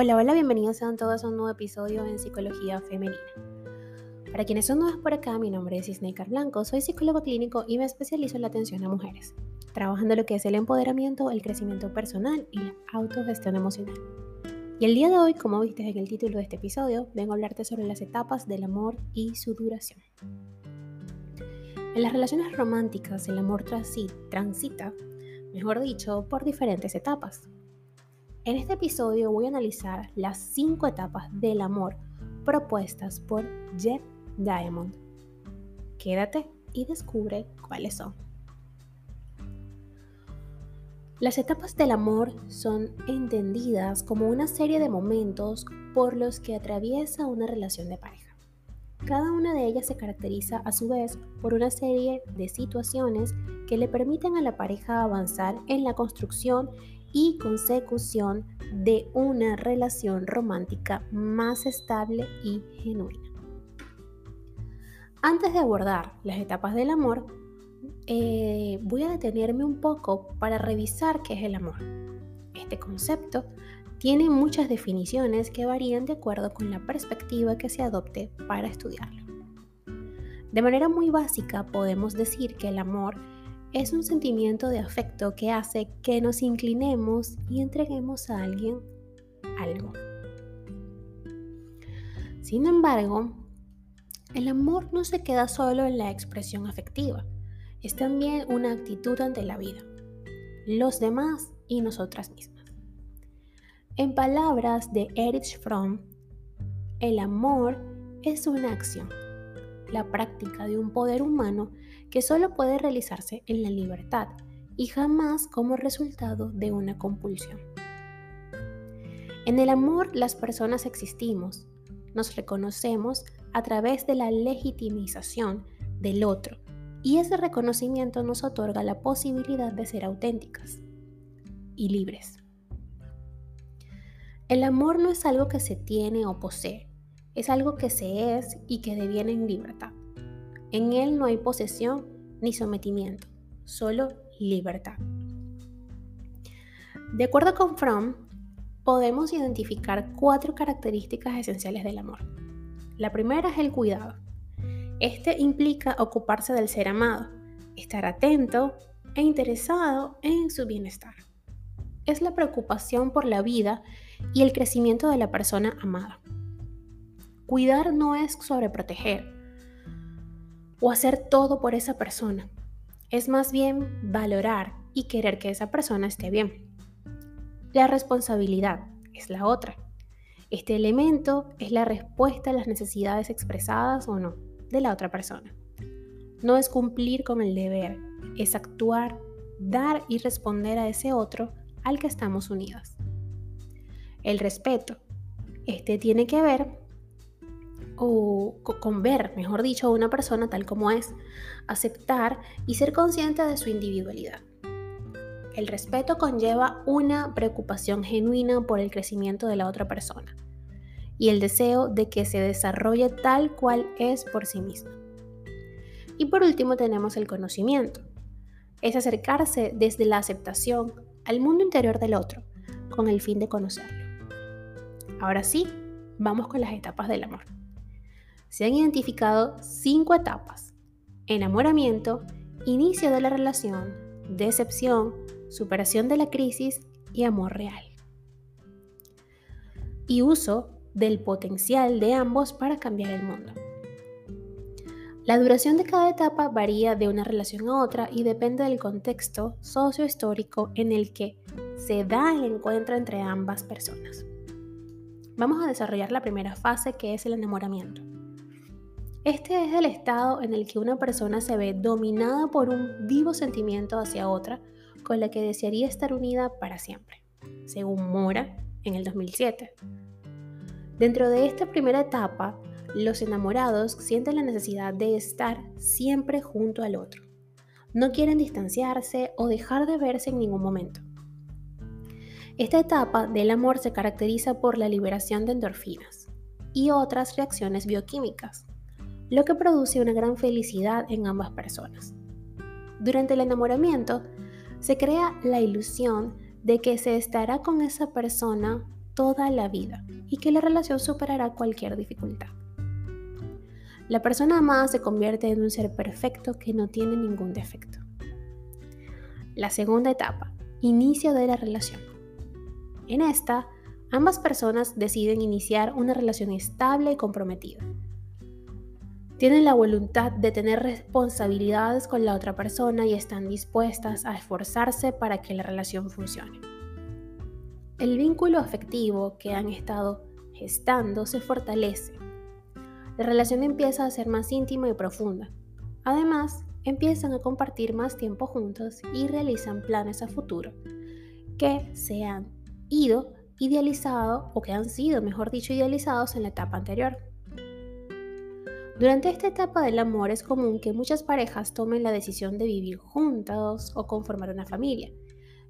Hola, hola, bienvenidos sean todos a un nuevo episodio en Psicología Femenina. Para quienes son nuevos por acá, mi nombre es Isneikar Blanco, soy psicólogo clínico y me especializo en la atención a mujeres, trabajando lo que es el empoderamiento, el crecimiento personal y la autogestión emocional. Y el día de hoy, como viste en el título de este episodio, vengo a hablarte sobre las etapas del amor y su duración. En las relaciones románticas, el amor transita, mejor dicho, por diferentes etapas. En este episodio voy a analizar las cinco etapas del amor propuestas por Jeff Diamond. Quédate y descubre cuáles son. Las etapas del amor son entendidas como una serie de momentos por los que atraviesa una relación de pareja. Cada una de ellas se caracteriza a su vez por una serie de situaciones que le permiten a la pareja avanzar en la construcción y consecución de una relación romántica más estable y genuina. Antes de abordar las etapas del amor, eh, voy a detenerme un poco para revisar qué es el amor. Este concepto tiene muchas definiciones que varían de acuerdo con la perspectiva que se adopte para estudiarlo. De manera muy básica podemos decir que el amor es un sentimiento de afecto que hace que nos inclinemos y entreguemos a alguien algo. Sin embargo, el amor no se queda solo en la expresión afectiva, es también una actitud ante la vida, los demás y nosotras mismas. En palabras de Erich Fromm, el amor es una acción la práctica de un poder humano que solo puede realizarse en la libertad y jamás como resultado de una compulsión. En el amor las personas existimos, nos reconocemos a través de la legitimización del otro y ese reconocimiento nos otorga la posibilidad de ser auténticas y libres. El amor no es algo que se tiene o posee, es algo que se es y que deviene en libertad. En él no hay posesión ni sometimiento, solo libertad. De acuerdo con Fromm, podemos identificar cuatro características esenciales del amor. La primera es el cuidado. Este implica ocuparse del ser amado, estar atento e interesado en su bienestar. Es la preocupación por la vida y el crecimiento de la persona amada. Cuidar no es sobreproteger o hacer todo por esa persona. Es más bien valorar y querer que esa persona esté bien. La responsabilidad es la otra. Este elemento es la respuesta a las necesidades expresadas o no de la otra persona. No es cumplir con el deber, es actuar, dar y responder a ese otro al que estamos unidos. El respeto. Este tiene que ver o con ver, mejor dicho, a una persona tal como es, aceptar y ser consciente de su individualidad. El respeto conlleva una preocupación genuina por el crecimiento de la otra persona y el deseo de que se desarrolle tal cual es por sí misma. Y por último tenemos el conocimiento. Es acercarse desde la aceptación al mundo interior del otro con el fin de conocerlo. Ahora sí, vamos con las etapas del amor se han identificado cinco etapas. Enamoramiento, inicio de la relación, decepción, superación de la crisis y amor real. Y uso del potencial de ambos para cambiar el mundo. La duración de cada etapa varía de una relación a otra y depende del contexto sociohistórico en el que se da el encuentro entre ambas personas. Vamos a desarrollar la primera fase que es el enamoramiento. Este es el estado en el que una persona se ve dominada por un vivo sentimiento hacia otra con la que desearía estar unida para siempre, según Mora en el 2007. Dentro de esta primera etapa, los enamorados sienten la necesidad de estar siempre junto al otro. No quieren distanciarse o dejar de verse en ningún momento. Esta etapa del amor se caracteriza por la liberación de endorfinas y otras reacciones bioquímicas lo que produce una gran felicidad en ambas personas. Durante el enamoramiento, se crea la ilusión de que se estará con esa persona toda la vida y que la relación superará cualquier dificultad. La persona amada se convierte en un ser perfecto que no tiene ningún defecto. La segunda etapa, inicio de la relación. En esta, ambas personas deciden iniciar una relación estable y comprometida. Tienen la voluntad de tener responsabilidades con la otra persona y están dispuestas a esforzarse para que la relación funcione. El vínculo afectivo que han estado gestando se fortalece la relación empieza a ser más íntima y profunda. Además, empiezan a compartir más tiempo juntos y realizan planes a futuro que se han ido idealizado o que han sido, mejor dicho, idealizados en la etapa anterior. Durante esta etapa del amor es común que muchas parejas tomen la decisión de vivir juntos o conformar una familia,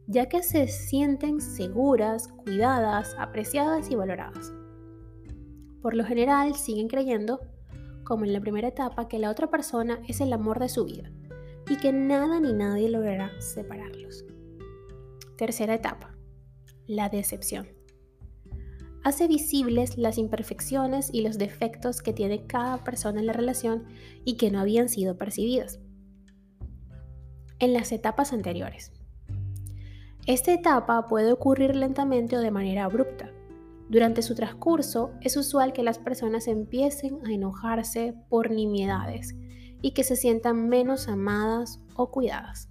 ya que se sienten seguras, cuidadas, apreciadas y valoradas. Por lo general siguen creyendo, como en la primera etapa, que la otra persona es el amor de su vida y que nada ni nadie logrará separarlos. Tercera etapa, la decepción. Hace visibles las imperfecciones y los defectos que tiene cada persona en la relación y que no habían sido percibidas en las etapas anteriores. Esta etapa puede ocurrir lentamente o de manera abrupta, durante su transcurso es usual que las personas empiecen a enojarse por nimiedades y que se sientan menos amadas o cuidadas.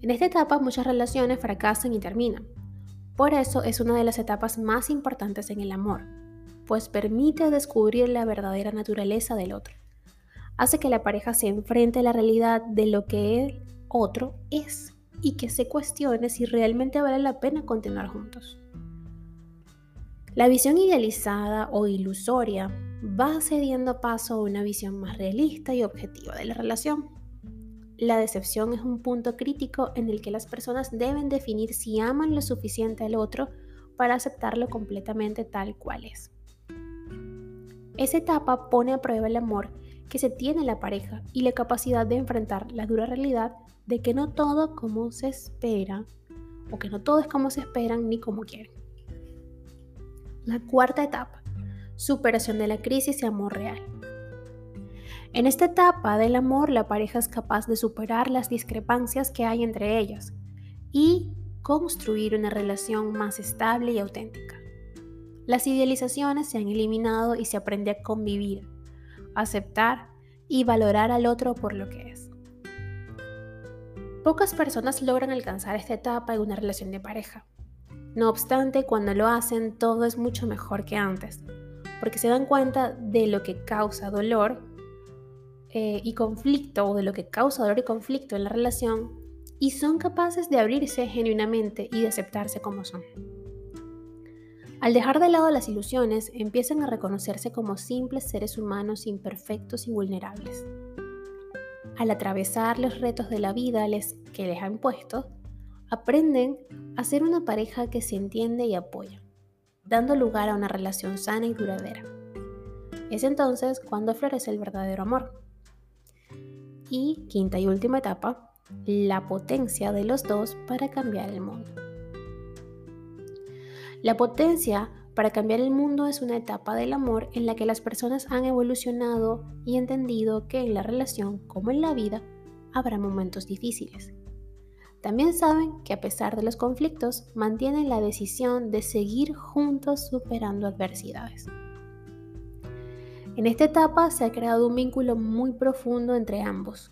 En esta etapa muchas relaciones fracasan y terminan. Por eso es una de las etapas más importantes en el amor, pues permite descubrir la verdadera naturaleza del otro. Hace que la pareja se enfrente a la realidad de lo que el otro es y que se cuestione si realmente vale la pena continuar juntos. La visión idealizada o ilusoria va cediendo paso a una visión más realista y objetiva de la relación. La decepción es un punto crítico en el que las personas deben definir si aman lo suficiente al otro para aceptarlo completamente tal cual es. Esa etapa pone a prueba el amor que se tiene en la pareja y la capacidad de enfrentar la dura realidad de que no todo como se espera o que no todo es como se esperan ni como quieren. La cuarta etapa, superación de la crisis y amor real. En esta etapa del amor, la pareja es capaz de superar las discrepancias que hay entre ellas y construir una relación más estable y auténtica. Las idealizaciones se han eliminado y se aprende a convivir, aceptar y valorar al otro por lo que es. Pocas personas logran alcanzar esta etapa en una relación de pareja. No obstante, cuando lo hacen todo es mucho mejor que antes, porque se dan cuenta de lo que causa dolor eh, y conflicto, o de lo que causa dolor y conflicto en la relación, y son capaces de abrirse genuinamente y de aceptarse como son. Al dejar de lado las ilusiones, empiezan a reconocerse como simples seres humanos imperfectos y vulnerables. Al atravesar los retos de la vida que les han puesto, aprenden a ser una pareja que se entiende y apoya, dando lugar a una relación sana y duradera. Es entonces cuando florece el verdadero amor. Y quinta y última etapa, la potencia de los dos para cambiar el mundo. La potencia para cambiar el mundo es una etapa del amor en la que las personas han evolucionado y entendido que en la relación, como en la vida, habrá momentos difíciles también saben que a pesar de los conflictos, mantienen la decisión de seguir juntos superando adversidades. En esta etapa se ha creado un vínculo muy profundo entre ambos,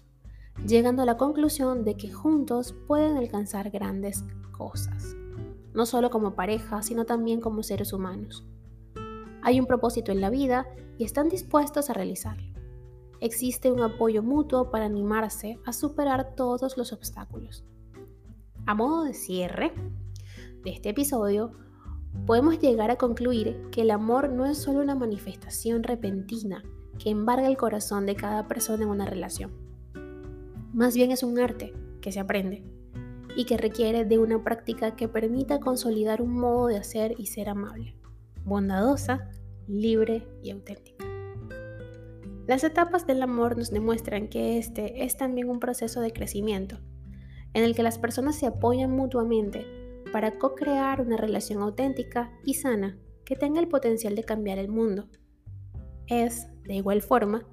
llegando a la conclusión de que juntos pueden alcanzar grandes cosas, no solo como pareja, sino también como seres humanos. Hay un propósito en la vida y están dispuestos a realizarlo. Existe un apoyo mutuo para animarse a superar todos los obstáculos. A modo de cierre de este episodio, podemos llegar a concluir que el amor no es solo una manifestación repentina que embarga el corazón de cada persona en una relación. Más bien es un arte que se aprende y que requiere de una práctica que permita consolidar un modo de hacer y ser amable, bondadosa, libre y auténtica. Las etapas del amor nos demuestran que este es también un proceso de crecimiento en el que las personas se apoyan mutuamente para co-crear una relación auténtica y sana que tenga el potencial de cambiar el mundo. Es, de igual forma,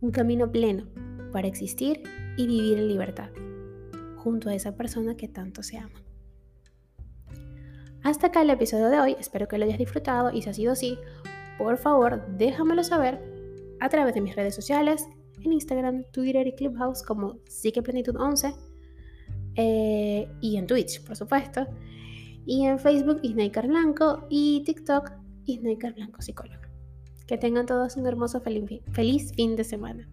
un camino pleno para existir y vivir en libertad, junto a esa persona que tanto se ama. Hasta acá el episodio de hoy, espero que lo hayas disfrutado y si ha sido así, por favor déjamelo saber a través de mis redes sociales, en Instagram, Twitter y Clubhouse como Psiqueplenitud11 eh, y en Twitch, por supuesto, y en Facebook Isnaker Blanco y TikTok Isnaker Blanco Psicólogo. Que tengan todos un hermoso feliz fin de semana.